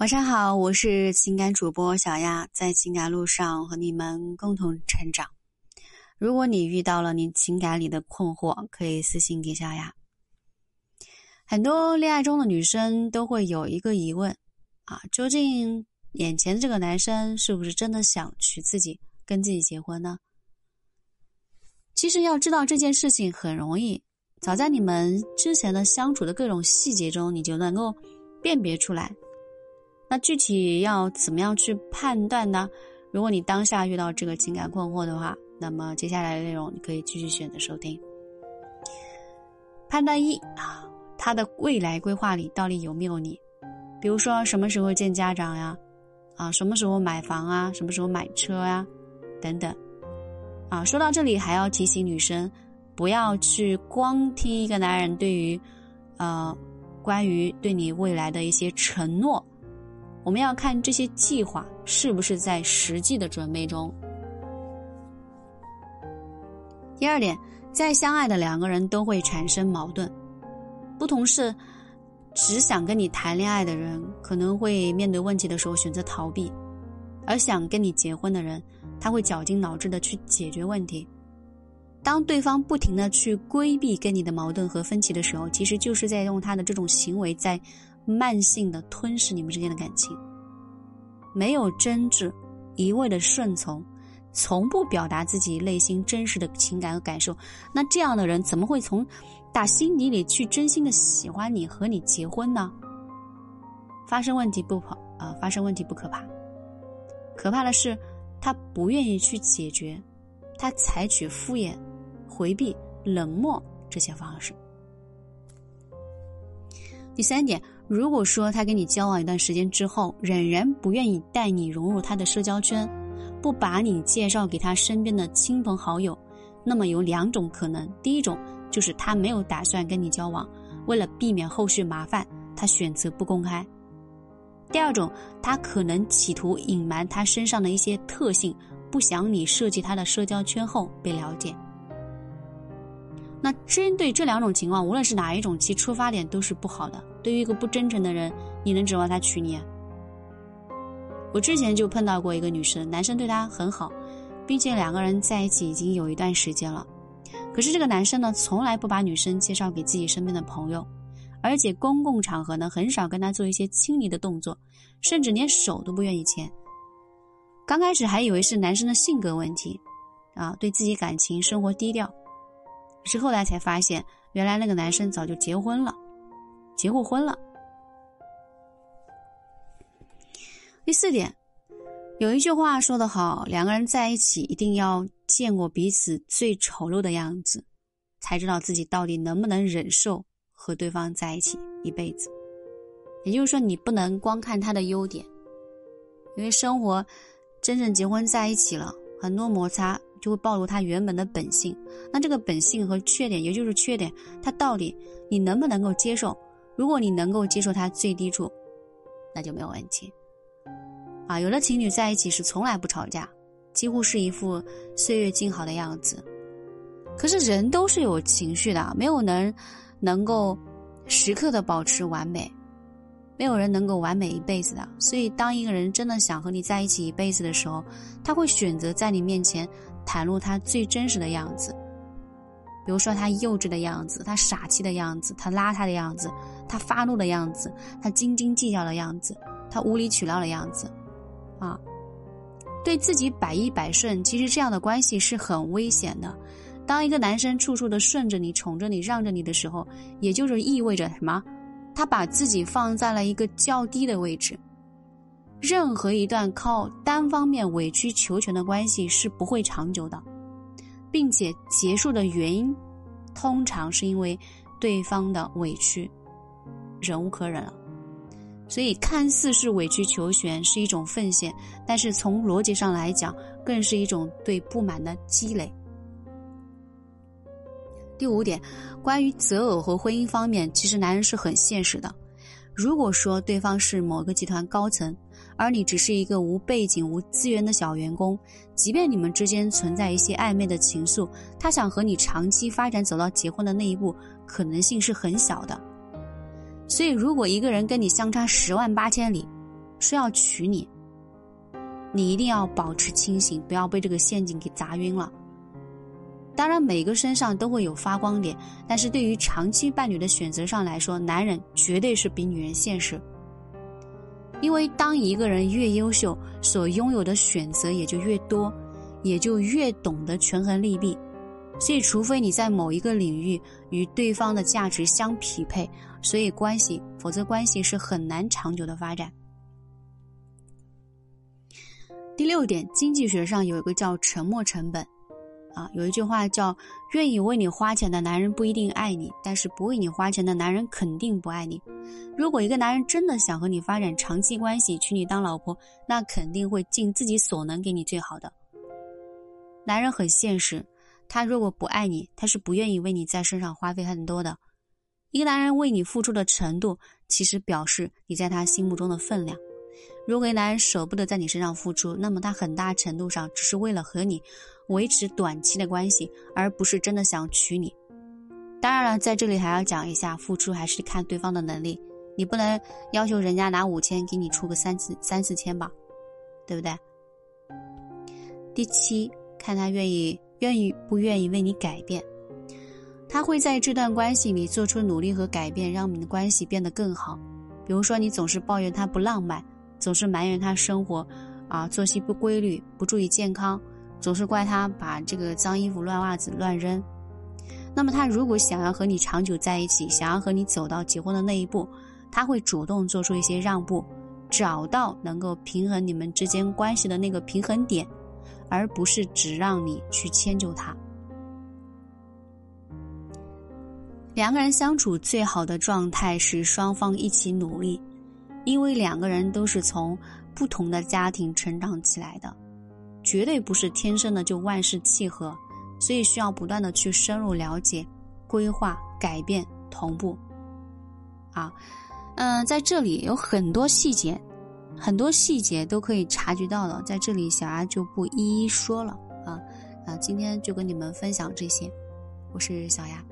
晚上好，我是情感主播小亚，在情感路上和你们共同成长。如果你遇到了你情感里的困惑，可以私信给小亚。很多恋爱中的女生都会有一个疑问啊，究竟眼前这个男生是不是真的想娶自己，跟自己结婚呢？其实要知道这件事情很容易，早在你们之前的相处的各种细节中，你就能够辨别出来。那具体要怎么样去判断呢？如果你当下遇到这个情感困惑的话，那么接下来的内容你可以继续选择收听。判断一啊，他的未来规划里到底有没有你？比如说什么时候见家长呀？啊，什么时候买房啊？什么时候买车呀？等等。啊，说到这里还要提醒女生，不要去光听一个男人对于，呃，关于对你未来的一些承诺。我们要看这些计划是不是在实际的准备中。第二点，再相爱的两个人都会产生矛盾。不同是，只想跟你谈恋爱的人可能会面对问题的时候选择逃避，而想跟你结婚的人，他会绞尽脑汁的去解决问题。当对方不停的去规避跟你的矛盾和分歧的时候，其实就是在用他的这种行为在。慢性的吞噬你们之间的感情，没有真挚，一味的顺从，从不表达自己内心真实的情感和感受。那这样的人怎么会从打心底里去真心的喜欢你和你结婚呢？发生问题不跑啊，发生问题不可怕，可怕的是他不愿意去解决，他采取敷衍、回避、冷漠这些方式。第三点。如果说他跟你交往一段时间之后，仍然不愿意带你融入他的社交圈，不把你介绍给他身边的亲朋好友，那么有两种可能：第一种就是他没有打算跟你交往，为了避免后续麻烦，他选择不公开；第二种，他可能企图隐瞒他身上的一些特性，不想你涉及他的社交圈后被了解。那针对这两种情况，无论是哪一种，其出发点都是不好的。对于一个不真诚的人，你能指望他娶你？我之前就碰到过一个女生，男生对她很好，并且两个人在一起已经有一段时间了。可是这个男生呢，从来不把女生介绍给自己身边的朋友，而且公共场合呢，很少跟她做一些亲昵的动作，甚至连手都不愿意牵。刚开始还以为是男生的性格问题，啊，对自己感情生活低调，是后来才发现，原来那个男生早就结婚了。结过婚了。第四点，有一句话说得好，两个人在一起一定要见过彼此最丑陋的样子，才知道自己到底能不能忍受和对方在一起一辈子。也就是说，你不能光看他的优点，因为生活真正结婚在一起了，很多摩擦就会暴露他原本的本性。那这个本性和缺点，也就是缺点，他到底你能不能够接受？如果你能够接受他最低处，那就没有问题。啊，有的情侣在一起是从来不吵架，几乎是一副岁月静好的样子。可是人都是有情绪的，没有人能够时刻的保持完美，没有人能够完美一辈子的。所以，当一个人真的想和你在一起一辈子的时候，他会选择在你面前袒露他最真实的样子。比如说他幼稚的样子，他傻气的样子，他邋遢的样子，他发怒的样子，他斤斤计较的样子，他无理取闹的样子，啊，对自己百依百顺，其实这样的关系是很危险的。当一个男生处处的顺着你、宠着你、让着你的时候，也就是意味着什么？他把自己放在了一个较低的位置。任何一段靠单方面委曲求全的关系是不会长久的。并且结束的原因，通常是因为对方的委屈，忍无可忍了。所以看似是委曲求全，是一种奉献，但是从逻辑上来讲，更是一种对不满的积累。第五点，关于择偶和婚姻方面，其实男人是很现实的。如果说对方是某个集团高层，而你只是一个无背景、无资源的小员工，即便你们之间存在一些暧昧的情愫，他想和你长期发展走到结婚的那一步，可能性是很小的。所以，如果一个人跟你相差十万八千里，说要娶你，你一定要保持清醒，不要被这个陷阱给砸晕了。当然，每个身上都会有发光点，但是对于长期伴侣的选择上来说，男人绝对是比女人现实。因为当一个人越优秀，所拥有的选择也就越多，也就越懂得权衡利弊。所以，除非你在某一个领域与对方的价值相匹配，所以关系，否则关系是很难长久的发展。第六点，经济学上有一个叫沉没成本。啊，有一句话叫“愿意为你花钱的男人不一定爱你，但是不为你花钱的男人肯定不爱你。”如果一个男人真的想和你发展长期关系，娶你当老婆，那肯定会尽自己所能给你最好的。男人很现实，他如果不爱你，他是不愿意为你在身上花费很多的。一个男人为你付出的程度，其实表示你在他心目中的分量。如果一个男人舍不得在你身上付出，那么他很大程度上只是为了和你维持短期的关系，而不是真的想娶你。当然了，在这里还要讲一下，付出还是看对方的能力，你不能要求人家拿五千给你出个三四三四千吧，对不对？第七，看他愿意愿意不愿意为你改变，他会在这段关系里做出努力和改变，让你的关系变得更好。比如说，你总是抱怨他不浪漫。总是埋怨他生活，啊，作息不规律，不注意健康，总是怪他把这个脏衣服、乱袜子乱扔。那么他如果想要和你长久在一起，想要和你走到结婚的那一步，他会主动做出一些让步，找到能够平衡你们之间关系的那个平衡点，而不是只让你去迁就他。两个人相处最好的状态是双方一起努力。因为两个人都是从不同的家庭成长起来的，绝对不是天生的就万事契合，所以需要不断的去深入了解、规划、改变、同步。啊，嗯，在这里有很多细节，很多细节都可以察觉到的，在这里小丫就不一一说了啊啊，今天就跟你们分享这些，我是小丫。